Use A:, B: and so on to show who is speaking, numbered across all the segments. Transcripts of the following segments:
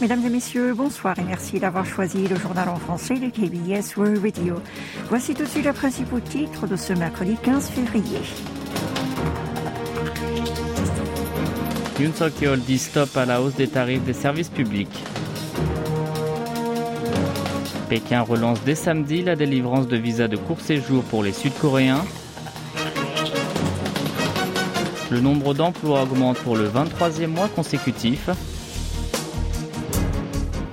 A: Mesdames et messieurs, bonsoir et merci d'avoir choisi le journal en français de KBS World Radio. Voici tout de suite les principaux titres de ce mercredi 15 février.
B: Yoon Suk-yeol dit stop à la hausse des tarifs des services publics. Pékin relance dès samedi la délivrance de visas de court séjour pour les Sud-Coréens. Le nombre d'emplois augmente pour le 23e mois consécutif.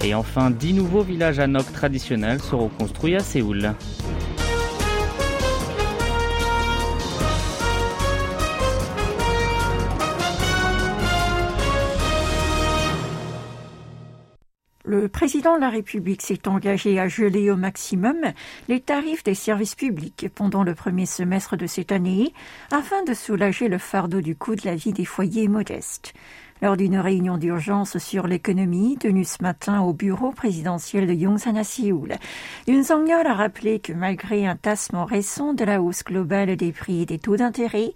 B: Et enfin, 10 nouveaux villages à Nok traditionnels seront construits à Séoul.
A: Le président de la République s'est engagé à geler au maximum les tarifs des services publics pendant le premier semestre de cette année afin de soulager le fardeau du coût de la vie des foyers modestes. Lors d'une réunion d'urgence sur l'économie tenue ce matin au bureau présidentiel de Yongsan à Séoul, Yoon Song-yeol a rappelé que malgré un tassement récent de la hausse globale des prix et des taux d'intérêt,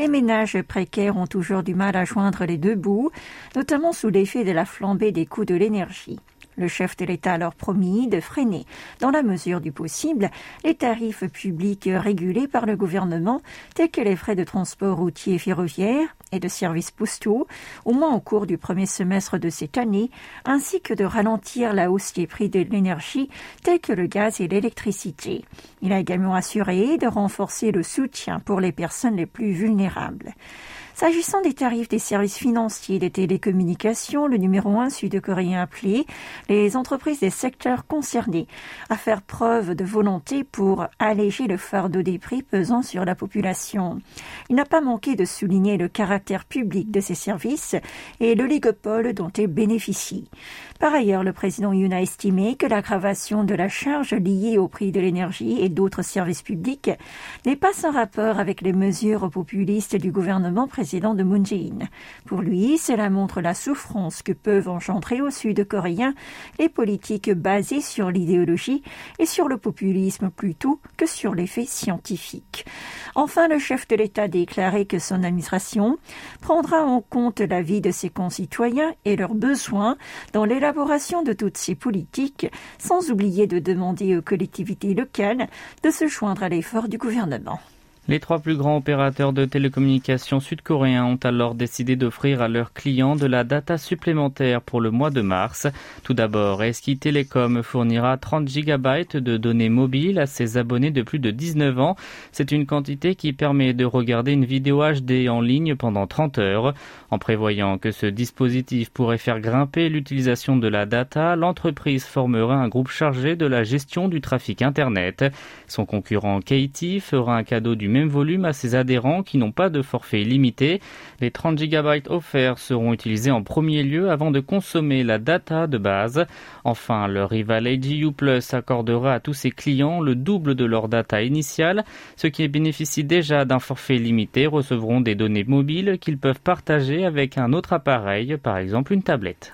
A: les ménages précaires ont toujours du mal à joindre les deux bouts, notamment sous l'effet de la flambée des coûts de l'énergie. Le chef de l'État a alors promis de freiner, dans la mesure du possible, les tarifs publics régulés par le gouvernement, tels que les frais de transport routier et ferroviaire et de services postaux, au moins au cours du premier semestre de cette année, ainsi que de ralentir la hausse des prix de l'énergie, tels que le gaz et l'électricité. Il a également assuré de renforcer le soutien pour les personnes les plus vulnérables. S'agissant des tarifs des services financiers et des télécommunications, le numéro un sud-coréen a appelé les entreprises des secteurs concernés à faire preuve de volonté pour alléger le fardeau des prix pesant sur la population. Il n'a pas manqué de souligner le caractère public de ces services et l'oligopole dont ils bénéficient. Par ailleurs, le président Yoon a estimé que l'aggravation de la charge liée au prix de l'énergie et d'autres services publics n'est pas sans rapport avec les mesures populistes du gouvernement Pour lui, cela montre la souffrance que peuvent engendrer au sud-coréen les politiques basées sur l'idéologie et sur le populisme plutôt que sur les faits scientifiques. Enfin, le chef de l'État a déclaré que son administration prendra en compte la vie de ses concitoyens et leurs besoins dans l'élaboration de toutes ces politiques, sans oublier de demander aux collectivités locales de se joindre à l'effort du gouvernement.
B: Les trois plus grands opérateurs de télécommunications sud-coréens ont alors décidé d'offrir à leurs clients de la data supplémentaire pour le mois de mars. Tout d'abord, Eski Telecom fournira 30 GB de données mobiles à ses abonnés de plus de 19 ans. C'est une quantité qui permet de regarder une vidéo HD en ligne pendant 30 heures. En prévoyant que ce dispositif pourrait faire grimper l'utilisation de la data, l'entreprise formera un groupe chargé de la gestion du trafic Internet. Son concurrent Katie fera un cadeau du même volume à ses adhérents qui n'ont pas de forfait illimité. Les 30 GB offerts seront utilisés en premier lieu avant de consommer la data de base. Enfin, le rival AGU Plus accordera à tous ses clients le double de leur data initiale. Ceux qui bénéficient déjà d'un forfait limité recevront des données mobiles qu'ils peuvent partager avec un autre appareil, par exemple une tablette.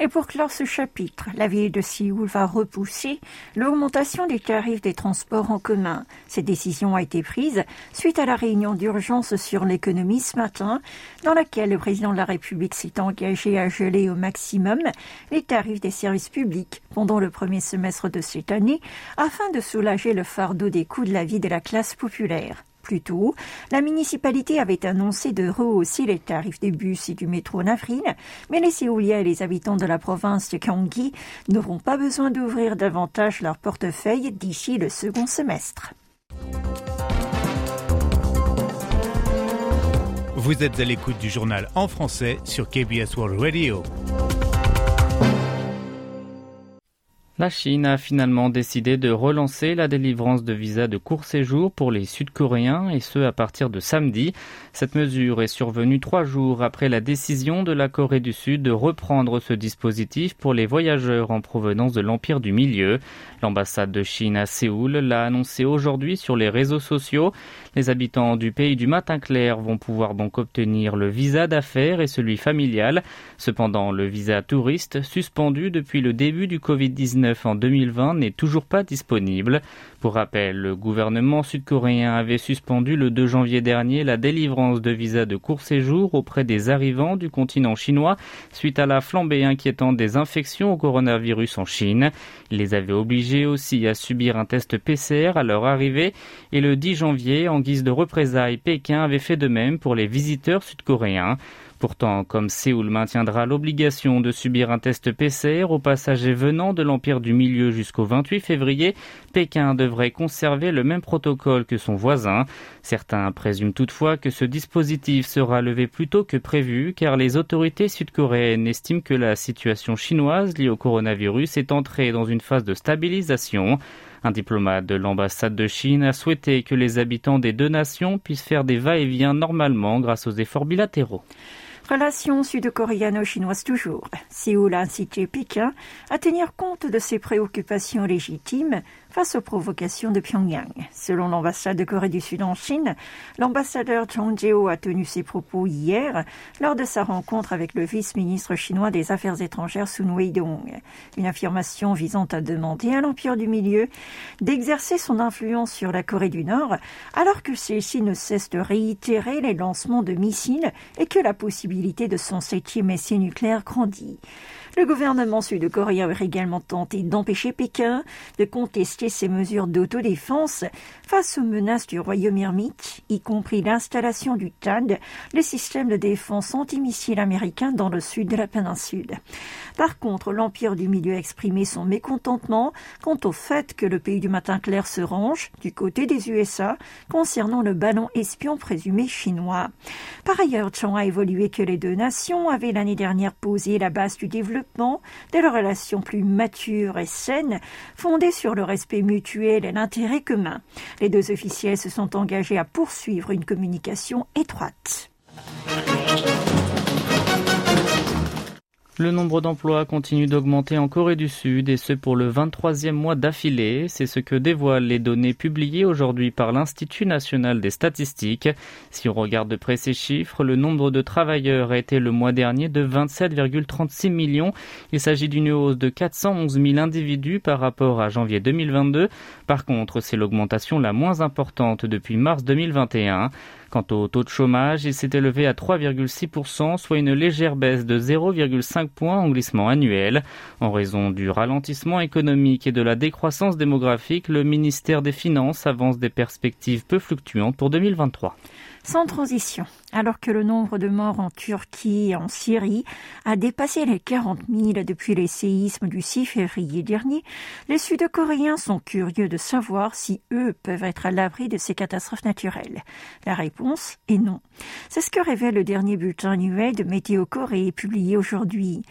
A: Et pour clore ce chapitre, la ville de Séoul va repousser l'augmentation des tarifs des transports en commun. Cette décision a été prise suite à la réunion d'urgence sur l'économie ce matin, dans laquelle le président de la République s'est engagé à geler au maximum les tarifs des services publics pendant le premier semestre de cette année, afin de soulager le fardeau des coûts de la vie de la classe populaire. Plus tôt, la municipalité avait annoncé de rehausser les tarifs des bus et du métro en avril, mais les Séouliens et les habitants de la province de Gyeonggi n'auront pas besoin d'ouvrir davantage leur portefeuille d'ici le second semestre.
C: Vous êtes à l'écoute du journal en français sur KBS World Radio.
B: La Chine a finalement décidé de relancer la délivrance de visas de court séjour pour les Sud-Coréens et ce à partir de samedi. Cette mesure est survenue trois jours après la décision de la Corée du Sud de reprendre ce dispositif pour les voyageurs en provenance de l'Empire du Milieu. L'ambassade de Chine à Séoul l'a annoncé aujourd'hui sur les réseaux sociaux. Les habitants du pays du matin clair vont pouvoir donc obtenir le visa d'affaires et celui familial. Cependant, le visa touriste, suspendu depuis le début du Covid-19 en 2020, n'est toujours pas disponible. Pour rappel, le gouvernement sud-coréen avait suspendu le 2 janvier dernier la délivrance de visas de court séjour auprès des arrivants du continent chinois suite à la flambée inquiétante des infections au coronavirus en Chine. Il les avait obligés aussi à subir un test PCR à leur arrivée et le 10 janvier, en guise de représailles, Pékin avait fait de même pour les visiteurs sud-coréens. Pourtant, comme Séoul maintiendra l'obligation de subir un test PCR aux passagers venant de l'Empire du Milieu jusqu'au 28 février, Pékin devrait conserver le même protocole que son voisin. Certains présument toutefois que ce dispositif sera levé plus tôt que prévu car les autorités sud-coréennes estiment que la situation chinoise liée au coronavirus est entrée dans une phase de stabilisation. Un diplomate de l'ambassade de Chine a souhaité que les habitants des deux nations puissent faire des va-et-vient normalement grâce aux efforts bilatéraux.
A: Relations sud-coréano-chinoises toujours. Séoul a incité Pékin à tenir compte de ses préoccupations légitimes face aux provocations de Pyongyang. Selon l'ambassade de Corée du Sud en Chine, l'ambassadeur Chang Jeo a tenu ses propos hier lors de sa rencontre avec le vice-ministre chinois des Affaires étrangères Sun Weidong. Une affirmation visant à demander à l'Empire du Milieu d'exercer son influence sur la Corée du Nord alors que celle-ci ne cesse de réitérer les lancements de missiles et que la possibilité de son septième essai nucléaire grandit. Le gouvernement sud-coréen aurait également tenté d'empêcher Pékin de contester ses mesures d'autodéfense face aux menaces du royaume ermite, y compris l'installation du TAD, le système de défense antimissile américain dans le sud de la péninsule. Par contre, l'Empire du Milieu a exprimé son mécontentement quant au fait que le pays du matin clair se range du côté des USA concernant le ballon espion présumé chinois. Par ailleurs, Chang a évolué que les deux nations avaient l'année dernière posé la base du développement de leurs relations plus matures et saines, fondées sur le respect mutuel et l'intérêt commun. Les deux officiels se sont engagés à poursuivre une communication étroite.
B: Le nombre d'emplois continue d'augmenter en Corée du Sud et ce pour le 23e mois d'affilée. C'est ce que dévoilent les données publiées aujourd'hui par l'Institut national des statistiques. Si on regarde de près ces chiffres, le nombre de travailleurs a été le mois dernier de 27,36 millions. Il s'agit d'une hausse de 411 000 individus par rapport à janvier 2022. Par contre, c'est l'augmentation la moins importante depuis mars 2021. Quant au taux de chômage, il s'est élevé à 3,6%, soit une légère baisse de 0,5 points en glissement annuel. En raison du ralentissement économique et de la décroissance démographique, le ministère des Finances avance des perspectives peu fluctuantes pour 2023.
A: Sans transition, alors que le nombre de morts en Turquie et en Syrie a dépassé les 40 000 depuis les séismes du 6 février dernier, les Sud-Coréens sont curieux de savoir si eux peuvent être à l'abri de ces catastrophes naturelles. La réponse est non. C'est ce que révèle le dernier bulletin annuel de Météo Corée publié aujourd'hui.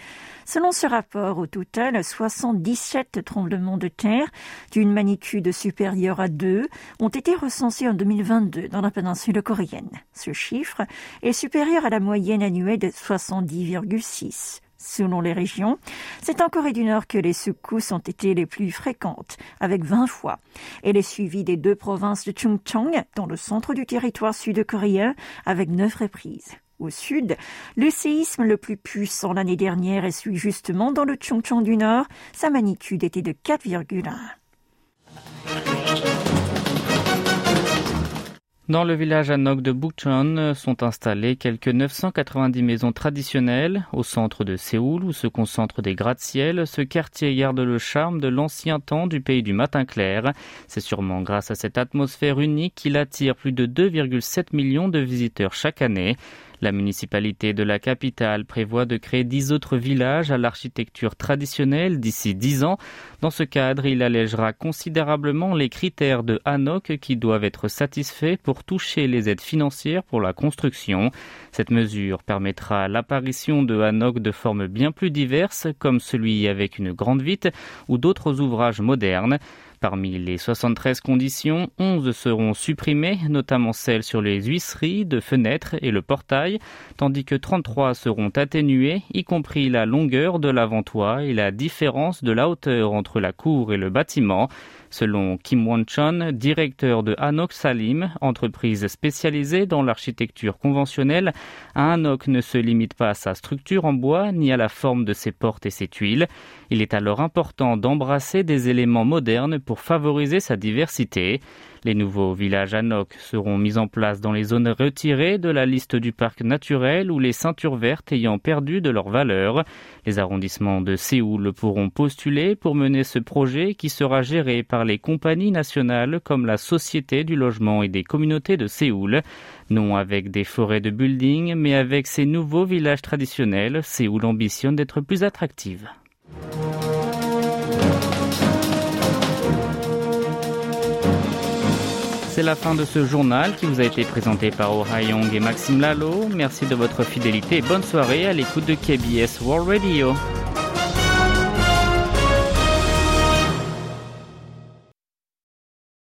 A: Selon ce rapport, au total, 77 tremblements de terre d'une magnitude supérieure à 2 ont été recensés en 2022 dans la péninsule coréenne. Ce chiffre est supérieur à la moyenne annuelle de 70,6. Selon les régions, c'est en Corée du Nord que les secousses ont été les plus fréquentes, avec 20 fois. Elle est suivie des deux provinces de Chungcheong, dans le centre du territoire sud-coréen, avec 9 reprises au sud. Le séisme le plus puissant l'année dernière est celui justement dans le Chongchong du Nord. Sa magnitude était de 4,1.
B: Dans le village Anok de Bukchon sont installées quelques 990 maisons traditionnelles. Au centre de Séoul, où se concentrent des gratte-ciel, ce quartier garde le charme de l'ancien temps du pays du matin clair. C'est sûrement grâce à cette atmosphère unique qu'il attire plus de 2,7 millions de visiteurs chaque année. La municipalité de la capitale prévoit de créer dix autres villages à l'architecture traditionnelle d'ici dix ans. Dans ce cadre, il allègera considérablement les critères de Hanok qui doivent être satisfaits pour toucher les aides financières pour la construction. Cette mesure permettra l'apparition de Hanok de formes bien plus diverses, comme celui avec une grande vitre ou d'autres ouvrages modernes. Parmi les 73 conditions, 11 seront supprimées, notamment celles sur les huisseries de fenêtres et le portail, tandis que 33 seront atténuées, y compris la longueur de l'avant-toit et la différence de la hauteur entre la cour et le bâtiment. Selon Kim Won-chon, directeur de Hanok Salim, entreprise spécialisée dans l'architecture conventionnelle, Hanok ne se limite pas à sa structure en bois ni à la forme de ses portes et ses tuiles. Il est alors important d'embrasser des éléments modernes pour pour favoriser sa diversité. Les nouveaux villages ANOC seront mis en place dans les zones retirées de la liste du parc naturel ou les ceintures vertes ayant perdu de leur valeur. Les arrondissements de Séoul pourront postuler pour mener ce projet qui sera géré par les compagnies nationales comme la Société du logement et des communautés de Séoul. Non avec des forêts de buildings, mais avec ces nouveaux villages traditionnels, Séoul ambitionne d'être plus attractive. C'est la fin de ce journal qui vous a été présenté par Oh Young et Maxime Lalo. Merci de votre fidélité et bonne soirée à l'écoute de KBS World Radio.